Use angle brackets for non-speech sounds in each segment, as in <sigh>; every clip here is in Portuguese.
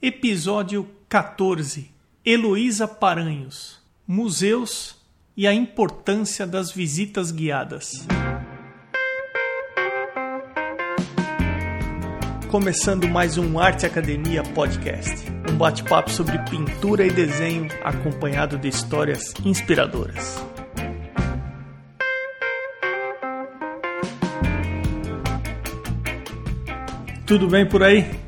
Episódio 14 Heloísa Paranhos Museus e a importância das visitas guiadas. Começando mais um Arte Academia Podcast, um bate-papo sobre pintura e desenho acompanhado de histórias inspiradoras. Tudo bem por aí?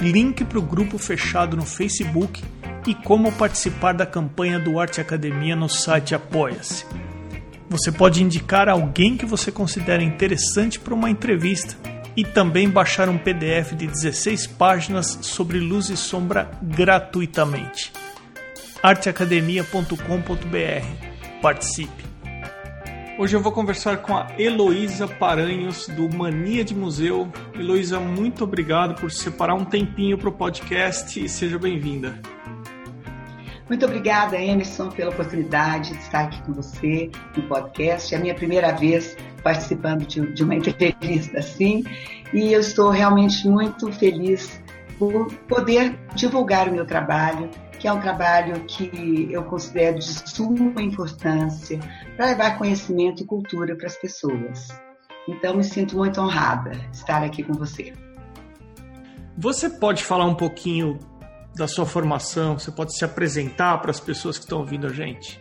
link para o grupo fechado no Facebook e como participar da campanha do Arte Academia no site Apoia-se. Você pode indicar alguém que você considera interessante para uma entrevista e também baixar um PDF de 16 páginas sobre luz e sombra gratuitamente. arteacademia.com.br. Participe! Hoje eu vou conversar com a Heloísa Paranhos, do Mania de Museu. Heloísa, muito obrigado por separar um tempinho para o podcast e seja bem-vinda. Muito obrigada, Emerson, pela oportunidade de estar aqui com você no podcast. É a minha primeira vez participando de, uma <laughs> entrevista assim e eu estou realmente muito feliz por poder divulgar o meu trabalho que é um trabalho que eu considero de suma importância para levar conhecimento e cultura para as pessoas. Então, me sinto muito honrada de estar aqui com você. Você pode falar um pouquinho da sua formação? Você pode se apresentar para as pessoas que estão ouvindo a gente?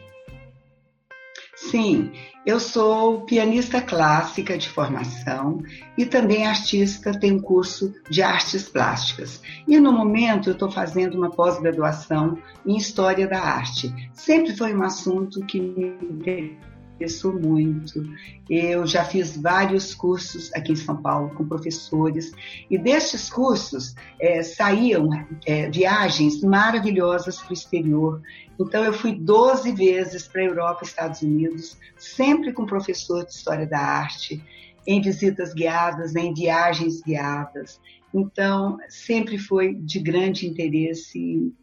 Sim, eu sou pianista clássica de formação e também artista, tenho curso de artes plásticas. E no momento eu estou fazendo uma pós-graduação em História da Arte. Sempre foi um assunto que me interessou muito. Eu já fiz vários cursos aqui em São Paulo com professores e destes cursos é, saíam é, viagens maravilhosas para o exterior. Então eu fui 12 vezes para a Europa e Estados Unidos, sempre com professor de História da Arte, em visitas guiadas, em viagens guiadas. Então, sempre foi de grande interesse,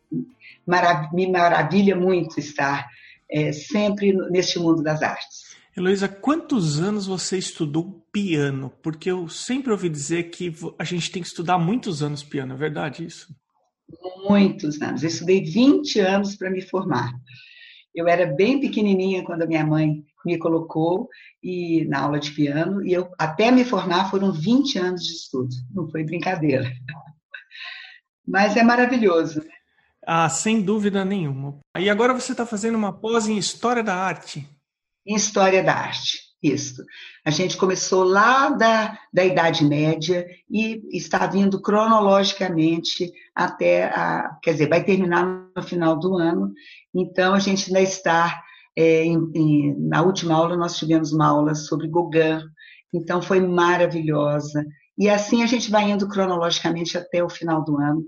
me maravilha muito estar é, sempre neste mundo das artes. Heloísa, quantos anos você estudou piano? Porque eu sempre ouvi dizer que a gente tem que estudar muitos anos piano, é verdade isso? Muitos anos. Eu estudei 20 anos para me formar. Eu era bem pequenininha quando a minha mãe me colocou e na aula de piano e eu até me formar foram 20 anos de estudo. Não foi brincadeira. <laughs> Mas é maravilhoso. Ah, sem dúvida nenhuma. E agora você está fazendo uma pós em História da Arte. Em História da Arte, isso. A gente começou lá da, da Idade Média e está vindo cronologicamente até a. Quer dizer, vai terminar no final do ano. Então, a gente ainda está. É, em, em, na última aula, nós tivemos uma aula sobre Gauguin, então foi maravilhosa. E assim a gente vai indo cronologicamente até o final do ano.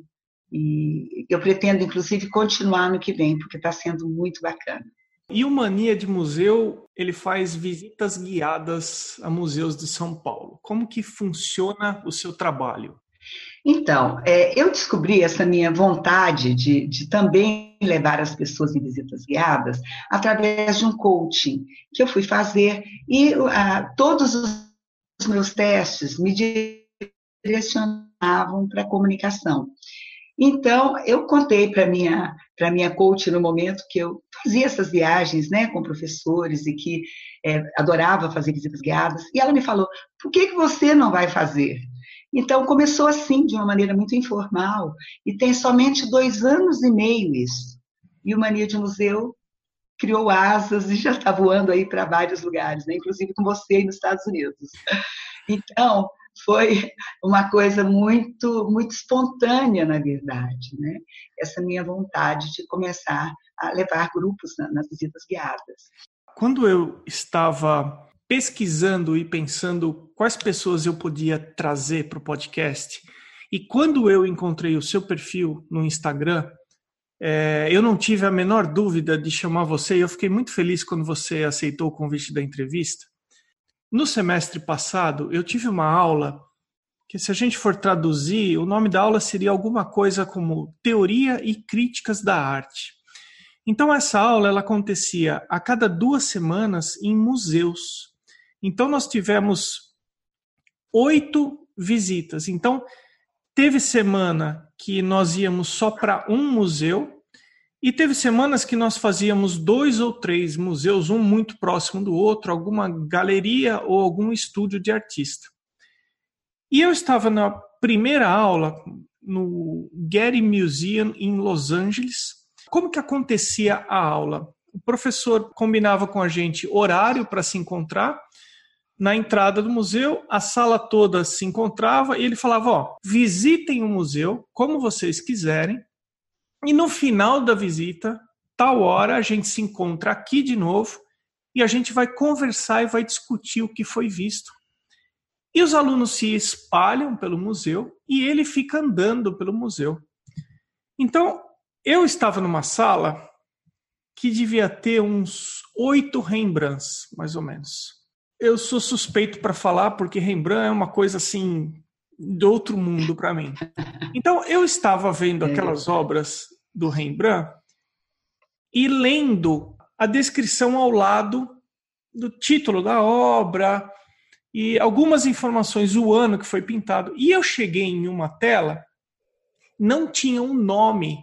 E eu pretendo, inclusive, continuar no que vem, porque está sendo muito bacana. E o Mania de Museu, ele faz visitas guiadas a museus de São Paulo. Como que funciona o seu trabalho? Então, é, eu descobri essa minha vontade de, de, também levar as pessoas em visitas guiadas através de um coaching que eu fui fazer e ah, todos os meus testes me direcionavam para a comunicação. Então, eu contei para minha para minha coach no momento que eu fazia essas viagens, né, com professores e que é, adorava fazer visitas guiadas, e ela me falou: "Por que que você não vai fazer?" Então começou assim, de uma maneira muito informal, e tem somente dois anos e meio isso. E o Mania de Museu criou asas e já está voando aí para vários lugares, né? inclusive com você nos Estados Unidos. Então, foi uma coisa muito, muito espontânea, na verdade, né? Essa minha vontade de começar a levar grupos nas visitas guiadas. Quando eu estava pesquisando e pensando quais pessoas eu podia trazer para o podcast, e quando eu encontrei o seu perfil no Instagram, É, eu não tive a menor dúvida de chamar você e eu fiquei muito feliz quando você aceitou o convite da entrevista. No semestre passado, eu tive uma aula que, se a gente for traduzir, o nome da aula seria alguma coisa como Teoria e Críticas da Arte. Então, essa aula ela acontecia a cada duas semanas em museus. Então, nós tivemos oito visitas. Então, teve semana que nós íamos só para um museu, e teve semanas que nós fazíamos dois ou três museus, um muito próximo do outro, alguma galeria ou algum estúdio de artista. E eu estava na primeira aula no Getty Museum em Los Angeles. Como que acontecia a aula? O professor combinava com a gente horário para se encontrar na entrada do museu, a sala toda se encontrava e ele falava: ó, visitem o museu como vocês quiserem, e no final da visita, tal hora, a gente se encontra aqui de novo e a gente vai conversar e vai discutir o que foi visto. E os alunos se espalham pelo museu e ele fica andando pelo museu. Então, eu estava numa sala que devia ter uns oito Rembrandts, mais ou menos. Eu sou suspeito para falar porque Rembrandt é uma coisa assim de outro mundo para mim. Então eu estava vendo é. aquelas obras do Rembrandt e lendo a descrição ao lado do título da obra e algumas informações o ano que foi pintado. E eu cheguei em uma tela, não tinha um nome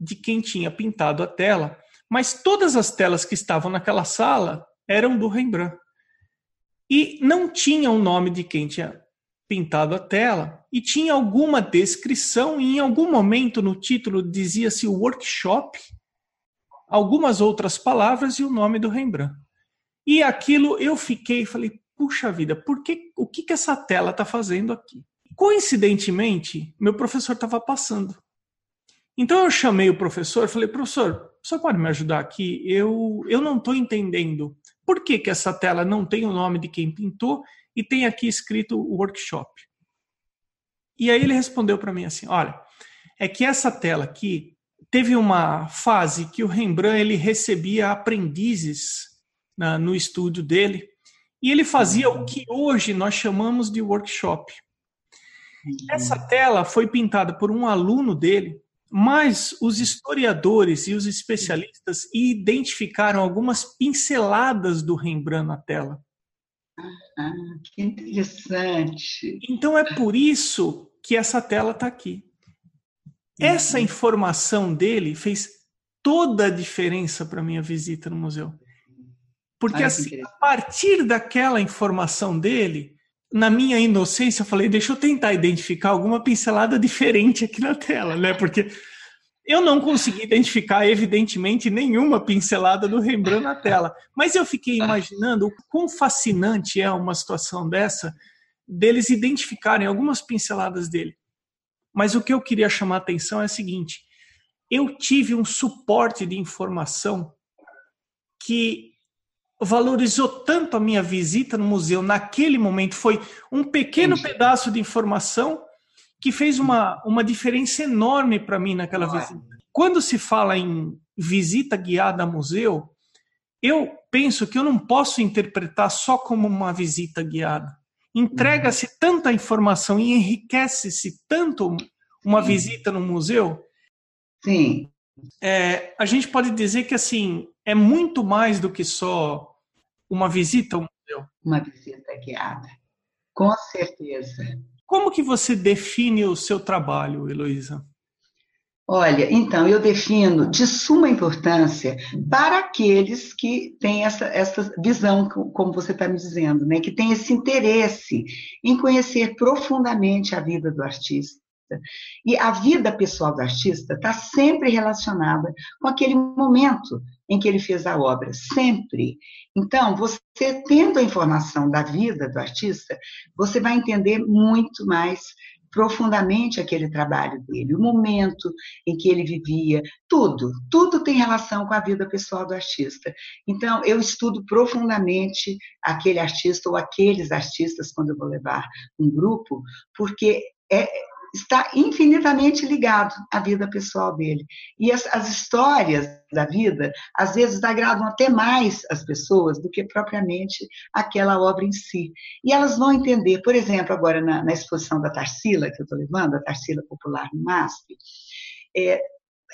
de quem tinha pintado a tela, mas todas as telas que estavam naquela sala eram do Rembrandt. E não tinha o um nome de quem tinha pintado a tela e tinha alguma descrição e em algum momento no título dizia-se workshop, algumas outras palavras e o nome do Rembrandt. E aquilo eu fiquei e falei, puxa vida, por que, o que, que essa tela está fazendo aqui? Coincidentemente, meu professor estava passando. Então eu chamei o professor falei, professor, você pode me ajudar aqui? Eu, eu não estou entendendo por que, que essa tela não tem o nome de quem pintou e tem aqui escrito workshop. E aí ele respondeu para mim assim: olha, é que essa tela aqui teve uma fase que o Rembrandt ele recebia aprendizes na, no estúdio dele e ele fazia o que hoje nós chamamos de workshop. Essa tela foi pintada por um aluno dele, mas os historiadores e os especialistas identificaram algumas pinceladas do Rembrandt na tela. Ah, que interessante. Então é por isso que essa tela está aqui. Essa uhum. informação dele fez toda a diferença para minha visita no museu. Porque ah, assim, a partir daquela informação dele, na minha inocência, eu falei, deixa eu tentar identificar alguma pincelada diferente aqui na tela, né? Porque eu não consegui identificar, evidentemente, nenhuma pincelada do Rembrandt na tela, mas eu fiquei imaginando o quão fascinante é uma situação dessa, deles identificarem algumas pinceladas dele. Mas o que eu queria chamar a atenção é o seguinte: eu tive um suporte de informação que valorizou tanto a minha visita no museu naquele momento. Foi um pequeno pedaço de informação que fez uma, uma diferença enorme para mim naquela visita. Quando se fala em visita guiada a museu, eu penso que eu não posso interpretar só como uma visita guiada. Entrega-se uhum. tanta informação e enriquece-se tanto uma Sim. visita no museu. Sim. É, a gente pode dizer que assim é muito mais do que só uma visita ao museu. Uma visita guiada, com certeza. Como que você define o seu trabalho, Heloísa? Olha, então, eu defino de suma importância para aqueles que têm essa, essa visão, como você está me dizendo, né? que tem esse interesse em conhecer profundamente a vida do artista. E a vida pessoal do artista está sempre relacionada com aquele momento em que ele fez a obra, sempre. Então, você tendo a informação da vida do artista, você vai entender muito mais profundamente aquele trabalho dele, o momento em que ele vivia, tudo, tudo tem relação com a vida pessoal do artista. Então, eu estudo profundamente aquele artista ou aqueles artistas quando eu vou levar um grupo, porque é, está infinitamente ligado à vida pessoal dele. E as, as histórias da vida, às vezes, agradam até mais as pessoas do que propriamente aquela obra em si. E elas vão entender, por exemplo, agora na, na exposição da Tarsila, que eu estou levando, a Tarsila Popular no MASP, é,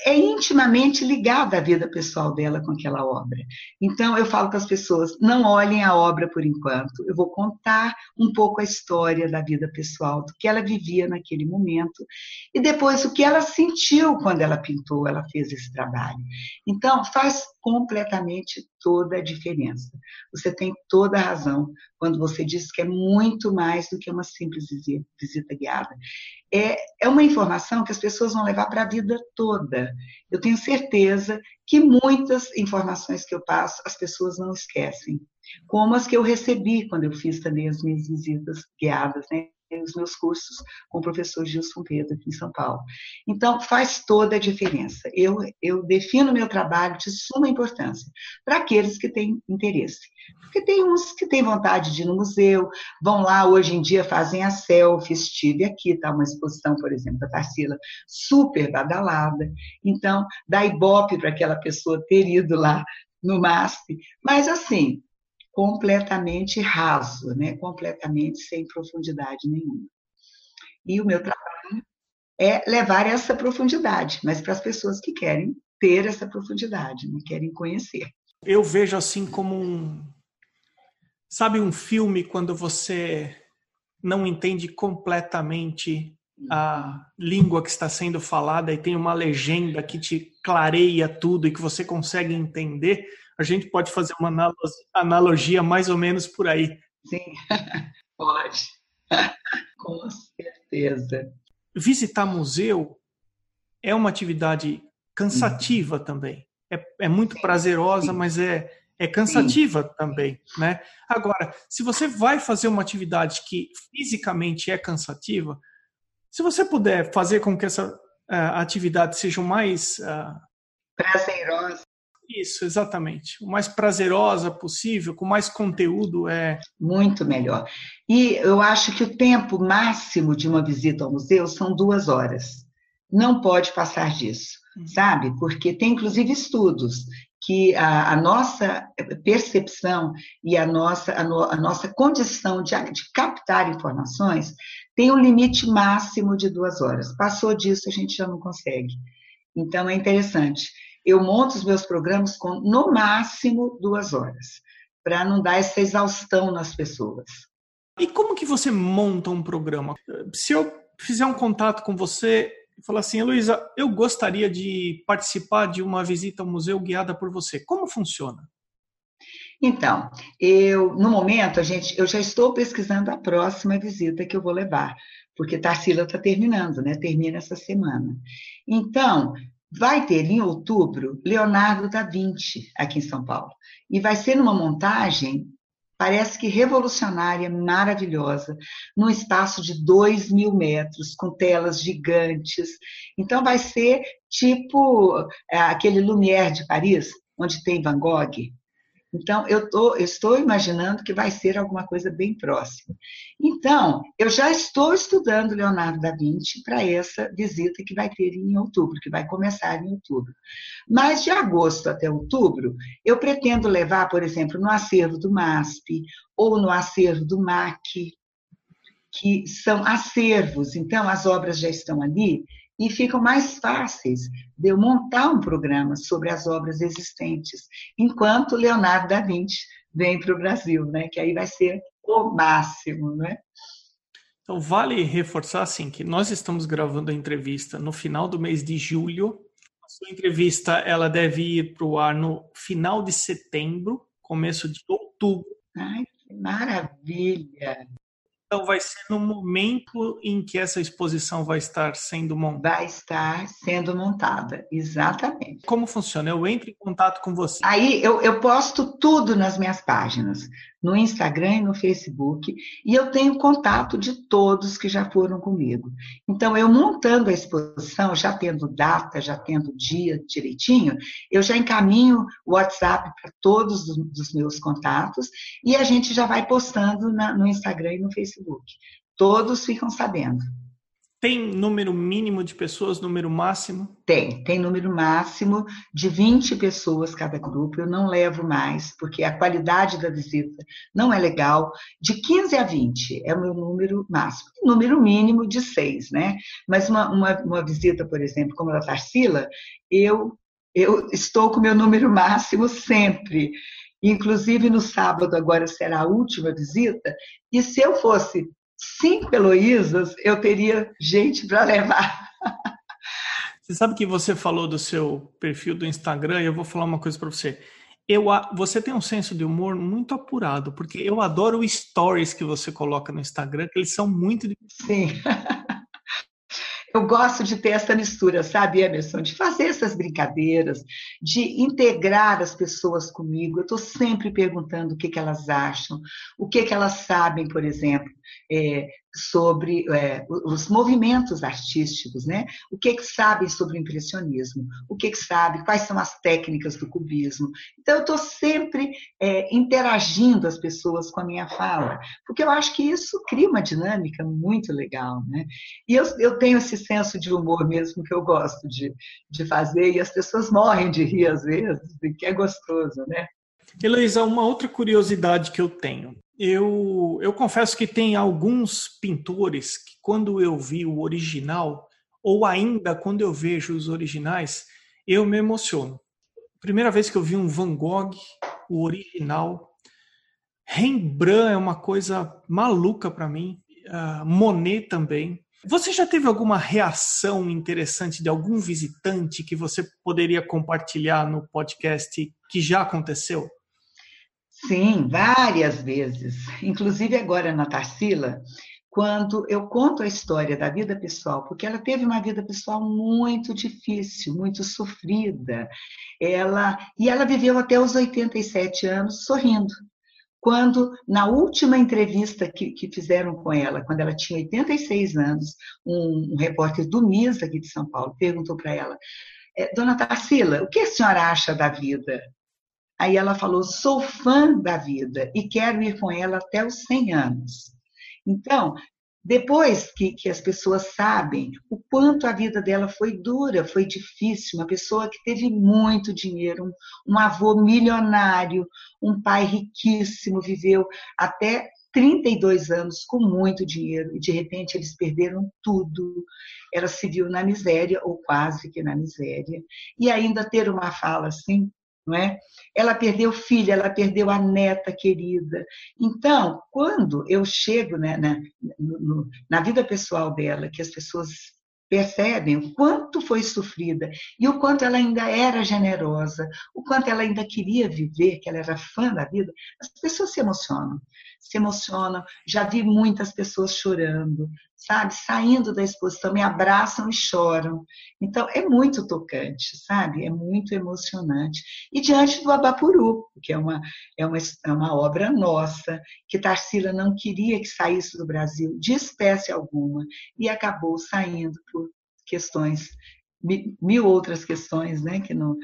é intimamente ligada à vida pessoal dela com aquela obra. Então, eu falo com as pessoas: não olhem a obra por enquanto, eu vou contar um pouco a história da vida pessoal, do que ela vivia naquele momento, e depois o que ela sentiu quando ela pintou, ela fez esse trabalho. Então, faz completamente toda a diferença. Você tem toda a razão quando você diz que é muito mais do que uma simples visita guiada. É, é uma informação que as pessoas vão levar para a vida toda. Eu tenho certeza que muitas informações que eu passo as pessoas não esquecem, como as que eu recebi quando eu fiz também as minhas visitas guiadas, né? Os meus cursos com o professor Gilson Pedro, aqui em São Paulo. Então, faz toda a diferença. Eu, eu defino meu trabalho de suma importância para aqueles que têm interesse. Porque tem uns que têm vontade de ir no museu, vão lá, hoje em dia fazem a selfie, estive aqui, está uma exposição, por exemplo, da Tarsila, super badalada. Então, dá ibope para aquela pessoa ter ido lá no MASP. Mas, assim, completamente raso, né? completamente sem profundidade nenhuma. E o meu trabalho é levar essa profundidade, mas para as pessoas que querem ter essa profundidade, né? querem conhecer. Eu vejo assim como um. Sabe um filme quando você não entende completamente a língua que está sendo falada e tem uma legenda que te clareia tudo e que você consegue entender? A gente pode fazer uma analogia mais ou menos por aí. Sim, <laughs> pode. <laughs> Com certeza. Visitar museu é uma atividade cansativa uhum. também. É, é muito sim, prazerosa, sim. mas é, é cansativa sim. também, né? Agora, se você vai fazer uma atividade que fisicamente é cansativa, se você puder fazer com que essa uh, atividade seja mais uh, prazerosa, isso, exatamente. O mais prazerosa possível, com mais conteúdo é. Muito melhor. E eu acho que o tempo máximo de uma visita ao museu são duas horas. Não pode passar disso, hum. sabe? Porque tem inclusive estudos que a, a, nossa percepção e a nossa, a, no, a nossa condição de, de, captar informações tem um limite máximo de duas horas. Passou disso, a gente já não consegue. Então, é interessante eu monto os meus programas com, no máximo, duas horas, para não dar essa exaustão nas pessoas. E como que você monta um programa? Se eu fizer um contato com você e falar assim, Luísa, eu gostaria de participar de uma visita ao museu guiada por você, como funciona? Então, eu no momento a gente, eu já estou pesquisando a próxima visita que eu vou levar, porque Tarsila está terminando, né? Termina essa semana. Então, Vai ter em outubro Leonardo da Vinci aqui em São Paulo. E vai ser numa montagem, parece que revolucionária, maravilhosa, num espaço de dois mil metros, com telas gigantes. Então vai ser tipo é, aquele Lumière de Paris, onde tem Van Gogh. Então, eu, tô, eu estou imaginando que vai ser alguma coisa bem próxima. Então, eu já estou estudando Leonardo da Vinci para essa visita que vai ter em outubro, que vai começar em outubro. Mas de agosto até outubro, eu pretendo levar, por exemplo, no acervo do MASP ou no acervo do MAC, que são acervos, então as obras já estão ali, e ficam mais fáceis de eu montar um programa sobre as obras existentes, enquanto Leonardo da Vinci vem para o Brasil, né? que aí vai ser o máximo. Né? Então, vale reforçar assim, que nós estamos gravando a entrevista no final do mês de julho. A sua entrevista ela deve ir para o ar no final de setembro, começo de outubro. Ai, que maravilha! Então, vai ser no momento em que essa exposição vai estar sendo montada? Vai estar sendo montada, exatamente. Como funciona? Eu entro em contato com você. Aí eu, eu posto tudo nas minhas páginas no Instagram e no Facebook, e eu tenho contato de todos que já foram comigo. Então, eu montando a exposição, já tendo data, já tendo dia direitinho, eu já encaminho o WhatsApp para todos os meus contatos e a gente já vai postando na, no Instagram e no Facebook. Todos ficam sabendo. Tem número mínimo de pessoas, número máximo? Tem, tem número máximo de 20 pessoas cada grupo. Eu não levo mais, porque a qualidade da visita não é legal. De 15 a 20 é o meu número máximo. Número mínimo de 6, né? Mas uma, uma, uma visita, por exemplo, como a da Tarsila, eu, eu estou com o meu número máximo sempre. Inclusive, no sábado, agora será a última visita, e se eu fosse cinco Heloísas, eu teria gente para levar. Você sabe que você falou do seu perfil do Instagram e eu vou falar uma coisa para você. Eu, você tem um senso de humor muito apurado, porque eu adoro stories que você coloca no Instagram, que eles são muito. Sim. Eu gosto de ter essa mistura, sabe, Emerson? De fazer essas brincadeiras, de integrar as pessoas comigo. Eu estou sempre perguntando o que, que elas acham, o que, que elas sabem, por exemplo, é, sobre é, os movimentos artísticos, né? O que que sabem sobre o impressionismo? O que que sabe? Quais são as técnicas do cubismo? Então eu estou sempre é, interagindo as pessoas com a minha fala, porque eu acho que isso cria uma dinâmica muito legal, né? E eu, eu tenho esse senso de humor mesmo que eu gosto de, de fazer e as pessoas morrem de rir às vezes, que é gostoso, né? Heloísa, uma outra curiosidade que eu tenho. Eu, eu confesso que tem alguns pintores que, quando eu vi o original, ou ainda quando eu vejo os originais, eu me emociono. Primeira vez que eu vi um Van Gogh, o original, Rembrandt é uma coisa maluca para mim, uh, Monet também. Você já teve alguma reação interessante de algum visitante que você poderia compartilhar no podcast que já aconteceu? Sim, várias vezes. Inclusive agora na Tarsila, quando eu conto a história da vida pessoal, porque ela teve uma vida pessoal muito difícil, muito sofrida. Ela e ela viveu até os 87 anos sorrindo. Quando, na última entrevista que, que fizeram com ela, quando ela tinha 86 anos, um, um repórter do MIS aqui de São Paulo perguntou para ela: é, Dona Tarsila, o que a senhora acha da vida? Aí ela falou: sou fã da vida e quero ir com ela até os 100 anos. Então, depois que, que, as pessoas sabem o quanto a vida dela foi dura, foi difícil, uma pessoa que teve muito dinheiro, um, um avô milionário, um pai riquíssimo, viveu até 32 anos com muito dinheiro e de repente eles perderam tudo. Ela se viu na miséria, ou quase que na miséria, e ainda ter uma fala assim: não é? Ela perdeu filha, ela perdeu a neta querida. Então, quando eu chego né, na, no, na vida pessoal dela, que as pessoas percebem o quanto foi sofrida e o quanto ela ainda era generosa, o quanto ela ainda queria viver, que ela era fã da vida, as pessoas se emocionam se emocionam. Já vi muitas pessoas chorando, sabe? Saindo da exposição, me abraçam e choram. Então, é muito tocante, sabe? É muito emocionante. E diante do Abapuru, que é uma, é uma, é uma obra nossa, que Tarsila não queria que saísse do Brasil de espécie alguma, e acabou saindo por questões mil outras questões, né, que não,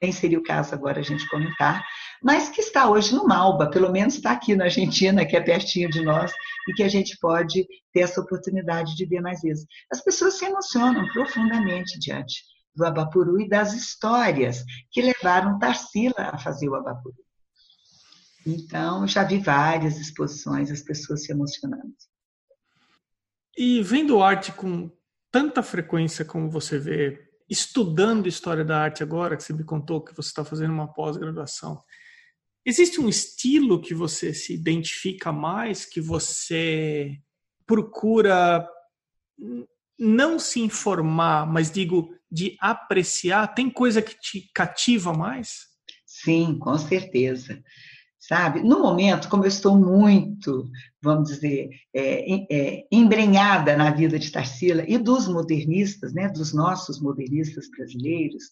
nem seria o caso agora a gente comentar, mas que está hoje no Malba, pelo menos está aqui na Argentina, que é pertinho de nós, e que a gente pode ter essa oportunidade de ver mais vezes. As pessoas se emocionam profundamente diante do Abapuru e das histórias que levaram Tarsila a fazer o Abapuru. Então, já vi várias exposições, as pessoas se emocionando. E vendo arte com tanta frequência como você vê estudando história da arte agora, que você me contou que você está fazendo uma pós-graduação, existe um estilo que você se identifica mais, que você procura não se informar, mas digo de apreciar? Tem coisa que te cativa mais? Sim, com certeza sabe? No momento, como eu estou muito, vamos dizer, é, é, embrenhada na vida de Tarsila e dos modernistas, né, dos nossos modernistas brasileiros,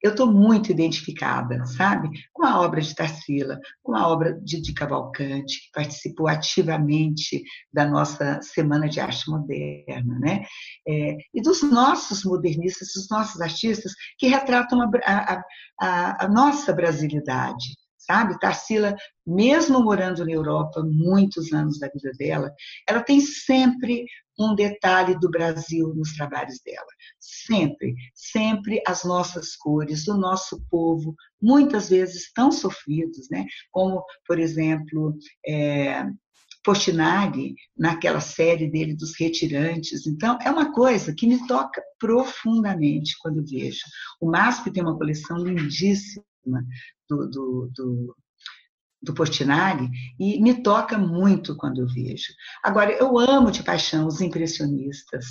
eu estou muito identificada, sabe, com a obra de Tarsila, com a obra de, de Cavalcante, que participou ativamente da nossa Semana de Arte Moderna, né? É, e dos nossos modernistas, dos nossos artistas que retratam a, a, a, a nossa brasilidade, sabe? Tarsila, mesmo morando na Europa muitos anos da vida dela, ela tem sempre um detalhe do Brasil nos trabalhos dela. Sempre, sempre as nossas cores, o nosso povo, muitas vezes tão sofridos, né? Como, por exemplo, é, Portinari, naquela série dele dos retirantes. Então, é uma coisa que me toca profundamente quando vejo. O MASP tem uma coleção lindíssima do, do, do, do Portinari e me toca muito quando eu vejo. Agora, eu amo de paixão os impressionistas,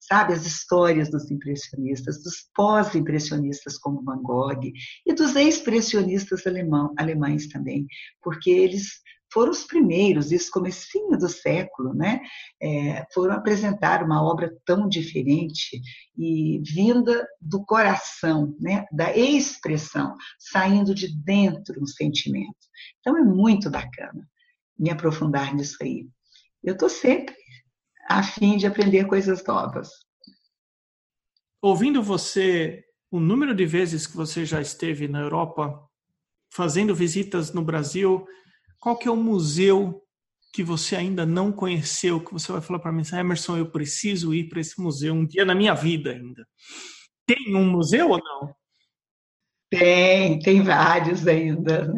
sabe? As histórias dos impressionistas, dos pós-impressionistas como Van Gogh e dos expressionistas alemães também, porque eles foram os primeiros, isso comecinho do século, né? É, foram apresentar uma obra tão diferente e vinda do coração, né? Da expressão, saindo de dentro um sentimento. Então é muito bacana me aprofundar nisso aí. Eu estou sempre a fim de aprender coisas novas. Ouvindo você, o número de vezes que você já esteve na Europa, fazendo visitas no Brasil, qual que é o museu que você ainda não conheceu, que você vai falar para mim, Emerson, eu preciso ir para esse museu um dia na minha vida ainda. Tem um museu ou não? Tem, tem vários ainda.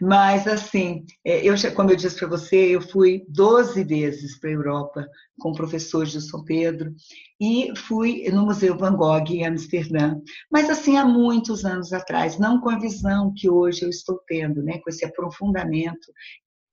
Mas, assim, é, eu, como eu disse para você, eu fui 12 vezes para a Europa com professores de São Pedro e fui no Museu Van Gogh em Amsterdã. Mas, assim, há muitos anos atrás, não com a visão que hoje eu estou tendo, né, com esse aprofundamento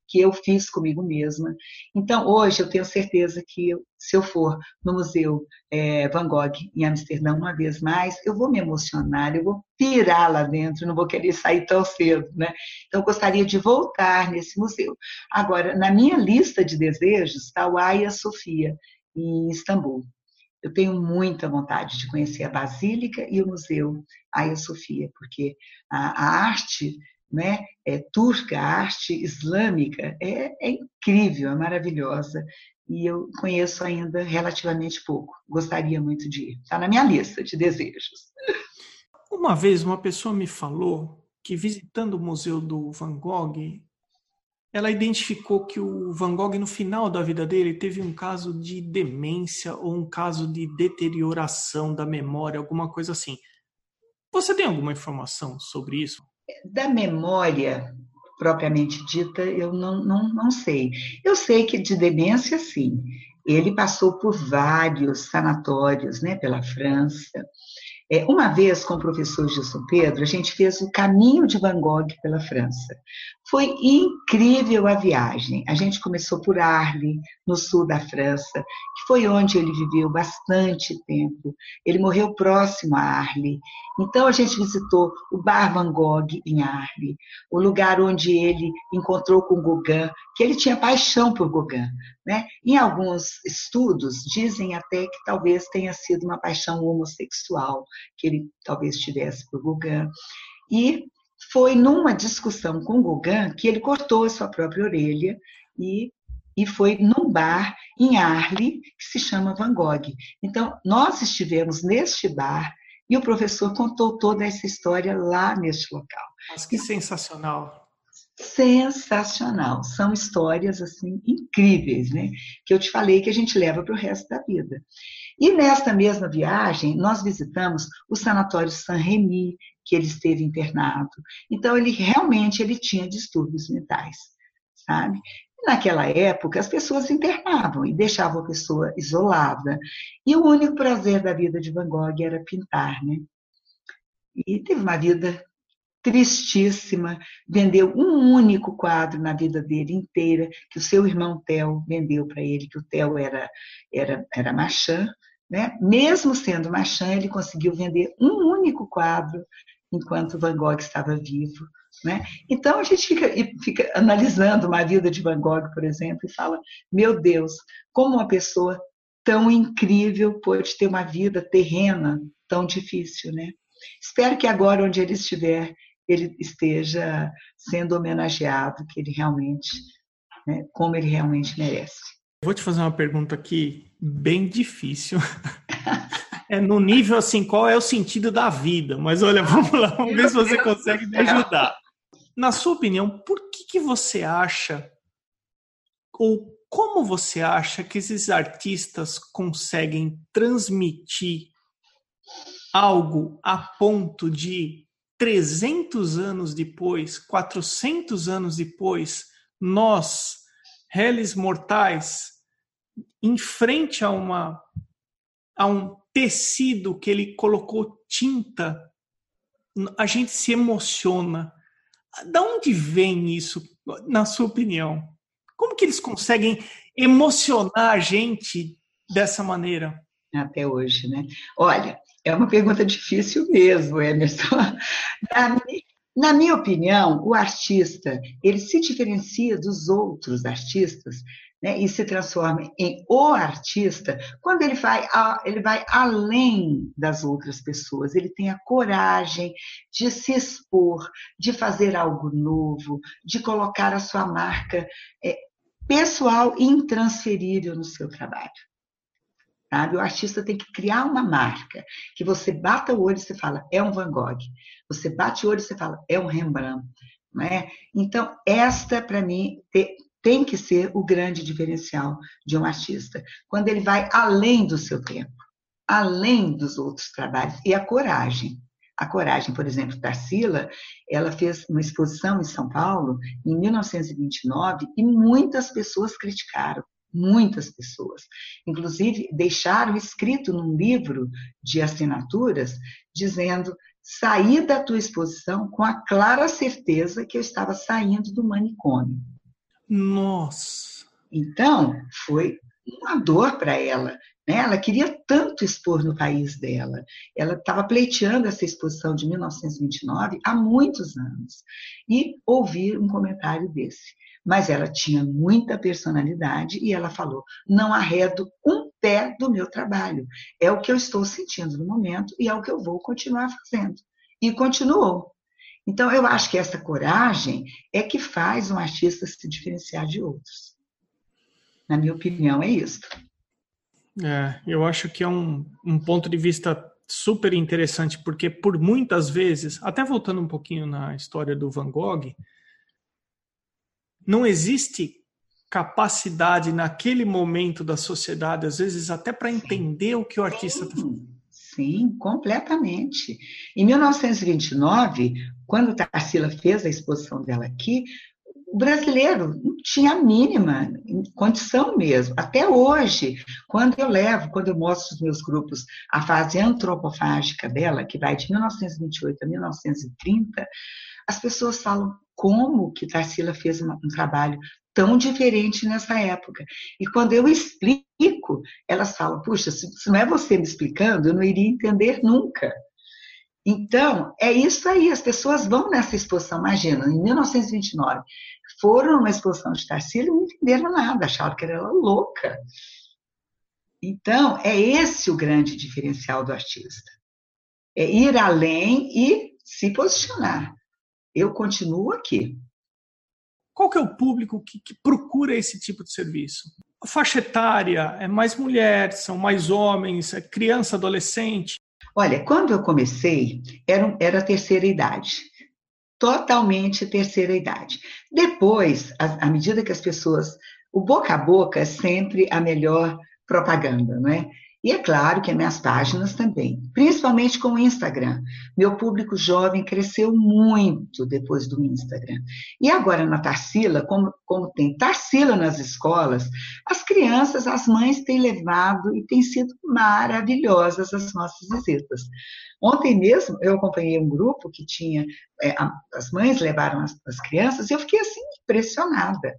que eu fiz comigo mesma. Então, hoje, eu tenho certeza que se eu for no Museu é, Van Gogh em Amsterdã uma vez mais, eu vou me emocionar, eu vou pirar lá dentro, não vou querer sair tão cedo, né? Então, eu gostaria de voltar nesse museu. Agora, na minha lista de desejos está o Hagia Sofia, em Istambul. Eu tenho muita vontade de conhecer a Basílica e o Museu Hagia Sofia, porque a, a arte né, é, turca, arte islâmica, é, é incrível, é maravilhosa. E eu conheço ainda relativamente pouco. Gostaria muito de ir. Está na minha lista de desejos. Uma vez uma pessoa me falou que visitando o museu do Van Gogh, ela identificou que o Van Gogh no final da vida dele teve um caso de demência ou um caso de deterioração da memória, alguma coisa assim. Você tem alguma informação sobre isso? Da memória propriamente dita, eu não, não, não sei. Eu sei que de demência, sim. Ele passou por vários sanatórios, né, pela França. É, uma vez, com o professor Gilson Pedro, a gente fez o caminho de Van Gogh pela França. Foi incrível a viagem. A gente começou por Arles, no sul da França, que foi onde ele viveu bastante tempo. Ele morreu próximo a Arles. Então, a gente visitou o Bar Van Gogh em Arles, o lugar onde ele encontrou com Gauguin, que ele tinha paixão por Gauguin. Né? Em alguns estudos, dizem até que talvez tenha sido uma paixão homossexual que ele talvez tivesse por Gauguin. E foi numa discussão com Gauguin que ele cortou a sua própria orelha e, e foi num bar em Arles que se chama Van Gogh. Então, nós estivemos neste bar e o professor contou toda essa história lá neste local. Mas que sensacional! Sensacional. São histórias assim incríveis, né? Que eu te falei que a gente leva para o resto da vida. E nesta mesma viagem, nós visitamos o sanatório Saint-Rémy, que ele esteve internado. Então, ele realmente ele tinha distúrbios mentais, sabe? naquela época, as pessoas internavam e deixavam a pessoa isolada. E o único prazer da vida de Van Gogh era pintar, né? E teve uma vida tristíssima, vendeu um único quadro na vida dele inteira, que o seu irmão Theo vendeu para ele, que o Theo era, era, era Machan, né? Mesmo sendo Machan, ele conseguiu vender um único quadro enquanto Van Gogh estava vivo. Né? Então a gente fica, fica analisando uma vida de Van Gogh, por exemplo, e fala: meu Deus, como uma pessoa tão incrível pode ter uma vida terrena tão difícil, né? Espero que agora, onde ele estiver, ele esteja sendo homenageado, que ele realmente, né, como ele realmente merece. Vou te fazer uma pergunta aqui bem difícil. <laughs> é no nível assim, qual é o sentido da vida? Mas olha, vamos lá, vamos ver se você consegue me ajudar. na sua opinião, por que, que você acha ou como você acha que esses artistas conseguem transmitir algo a ponto de 300 anos depois, 400 anos depois, nós, réis mortais, em frente a uma a um tecido que ele colocou tinta, a gente se emociona. Da onde vem isso, na sua opinião? Como que eles conseguem emocionar a gente dessa maneira? Até hoje, né? Olha, é uma pergunta difícil mesmo, Emerson. <laughs> Na, na minha opinião, o artista, ele se diferencia dos outros artistas né, e se transforma em o artista quando ele vai, a, ele vai além das outras pessoas, ele tem a coragem de se expor, de fazer algo novo, de colocar a sua marca é, pessoal e intransferível no seu trabalho. Sabe? O artista tem que criar uma marca que você bata o olho e você fala, é um Van Gogh. Você bate o olho e você fala, é um Rembrandt. Né? Então, esta, para mim, tem que ser o grande diferencial de um artista, quando ele vai além do seu tempo, além dos outros trabalhos, e a coragem. A coragem, por exemplo, Tarsila, ela fez uma exposição em São Paulo em 1929 e muitas pessoas criticaram, muitas pessoas. Inclusive, deixaram escrito num livro de assinaturas dizendo: saí da tua exposição com a clara certeza que eu estava saindo do manicômio. Nossa! Então, foi uma dor para ela. Né? Ela queria tanto expor no país dela. Ela estava pleiteando essa exposição de 1929 há muitos anos. E ouvir um comentário desse. Mas ela tinha muita personalidade e ela falou: não arredo um pé do meu trabalho. É o que eu estou sentindo no momento e é o que eu vou continuar fazendo. E continuou. Então, eu acho que essa coragem é que faz um artista se diferenciar de outros. Na minha opinião, é isso. É, eu acho que é um, um ponto de vista super interessante, porque por muitas vezes, até voltando um pouquinho na história do Van Gogh, não existe capacidade naquele momento da sociedade, às vezes até para entender o que o artista está falando. Sim, completamente. Em 1929, quando Tarsila fez a exposição dela aqui, o brasileiro não tinha a mínima condição mesmo. Até hoje, quando eu levo, quando eu mostro os meus grupos a fase antropofágica dela, que vai de 1928 a 1930, as pessoas falam como que Tarsila fez um trabalho tão diferente nessa época. E quando eu explico, elas falam: puxa, se não é você me explicando, eu não iria entender nunca. Então, é isso aí, as pessoas vão nessa exposição, imagina, em 1929, foram numa exposição de Tarsila e não entenderam nada, acharam que era louca. Então, é esse o grande diferencial do artista. É ir além e se posicionar. Eu continuo aqui. Qual que é o público que, que procura esse tipo de serviço? A faixa etária é mais mulher, são mais homens, é criança, adolescente? Olha, quando eu comecei, era, era a terceira idade. Totalmente terceira idade. Depois, à medida que as pessoas. O boca a boca é sempre a melhor propaganda, não é? E é claro que as minhas páginas também, principalmente com o Instagram. Meu público jovem cresceu muito depois do Instagram. E agora na Tarsila, como, como tem Tarsila nas escolas, as crianças, as mães têm levado e têm sido maravilhosas as nossas visitas. Ontem mesmo eu acompanhei um grupo que tinha, é, as mães levaram as, as crianças e eu fiquei assim impressionada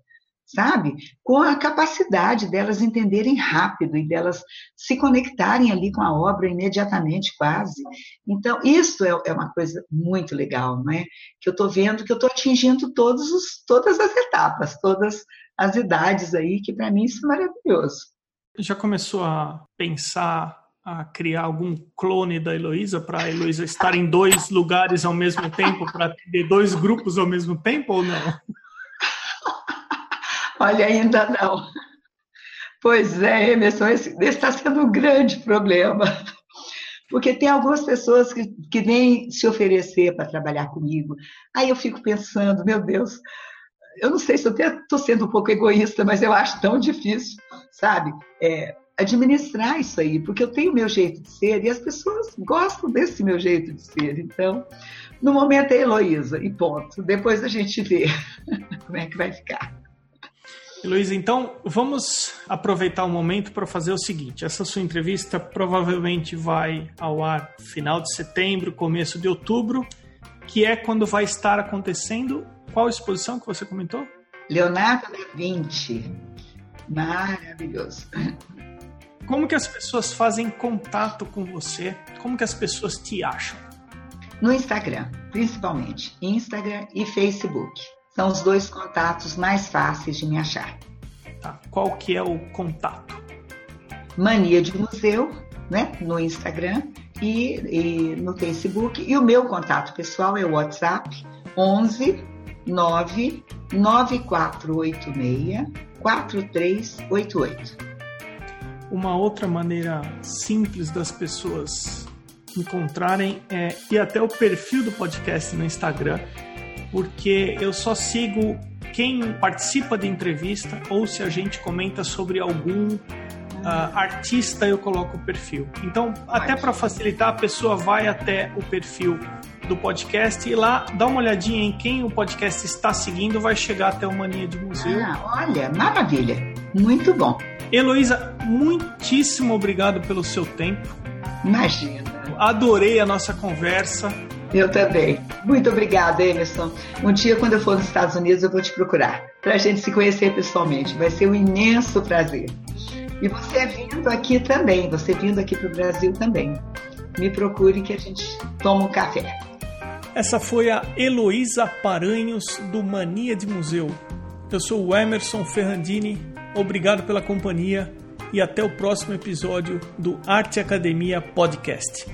sabe? Com a capacidade delas entenderem rápido e delas se conectarem ali com a obra imediatamente, quase. Então, isso é, é uma coisa muito legal, não é? Que eu estou vendo que eu estou atingindo todos os, todas as etapas, todas as idades aí, que para mim isso é maravilhoso. Já começou a pensar a criar algum clone da Heloísa para a Heloísa estar em dois lugares ao mesmo tempo, para ter dois grupos ao mesmo tempo ou não? Olha, ainda não. Pois é, Emerson, esse está sendo um grande problema. Porque tem algumas pessoas que, que nem se oferecer para trabalhar comigo. Aí eu fico pensando, meu Deus, eu não sei se eu estou sendo um pouco egoísta, mas eu acho tão difícil, sabe? É, administrar isso aí, porque eu tenho meu jeito de ser e as pessoas gostam desse meu jeito de ser. Então, no momento é Heloísa e ponto. Depois a gente vê <laughs> como é que vai ficar. Heloísa, então vamos aproveitar o momento para fazer o seguinte: essa sua entrevista provavelmente vai ao ar final de setembro, começo de outubro, que é quando vai estar acontecendo qual exposição que você comentou? Leonardo da Vinci. Maravilhoso. Como que as pessoas fazem contato com você? Como que as pessoas te acham? No Instagram, principalmente. Instagram e Facebook. São os dois contatos mais fáceis de me achar. Tá. Qual que é o contato? Mania de Museu, né? No Instagram e, e no Facebook. E o meu contato pessoal é o WhatsApp 11 99486 4388. Uma outra maneira simples das pessoas encontrarem é ir até o perfil do podcast no Instagram, porque eu só sigo quem participa de entrevista ou se a gente comenta sobre algum uh, artista, eu coloco o perfil. Então, até para facilitar, a pessoa vai até o perfil do podcast e lá dá uma olhadinha em quem o podcast está seguindo, vai chegar até o Mania de Museu. Ah, olha, maravilha. Muito bom. Heloísa, muitíssimo obrigado pelo seu tempo. Imagina. Adorei a nossa conversa. Eu também. Muito obrigada, Emerson. Um dia, quando eu for nos Estados Unidos, eu vou te procurar para a gente se conhecer pessoalmente. Vai ser um imenso prazer. E você vindo aqui também, você vindo aqui para o Brasil também. Me procure que a gente toma um café. Essa foi a Heloísa Paranhos do Mania de Museu. Eu sou o Emerson Ferrandini, obrigado pela companhia e até o próximo episódio do Arte Academia Podcast.